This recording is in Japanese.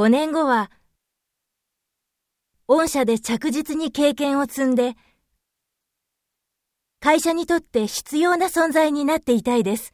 5年後は、御社で着実に経験を積んで、会社にとって必要な存在になっていたいです。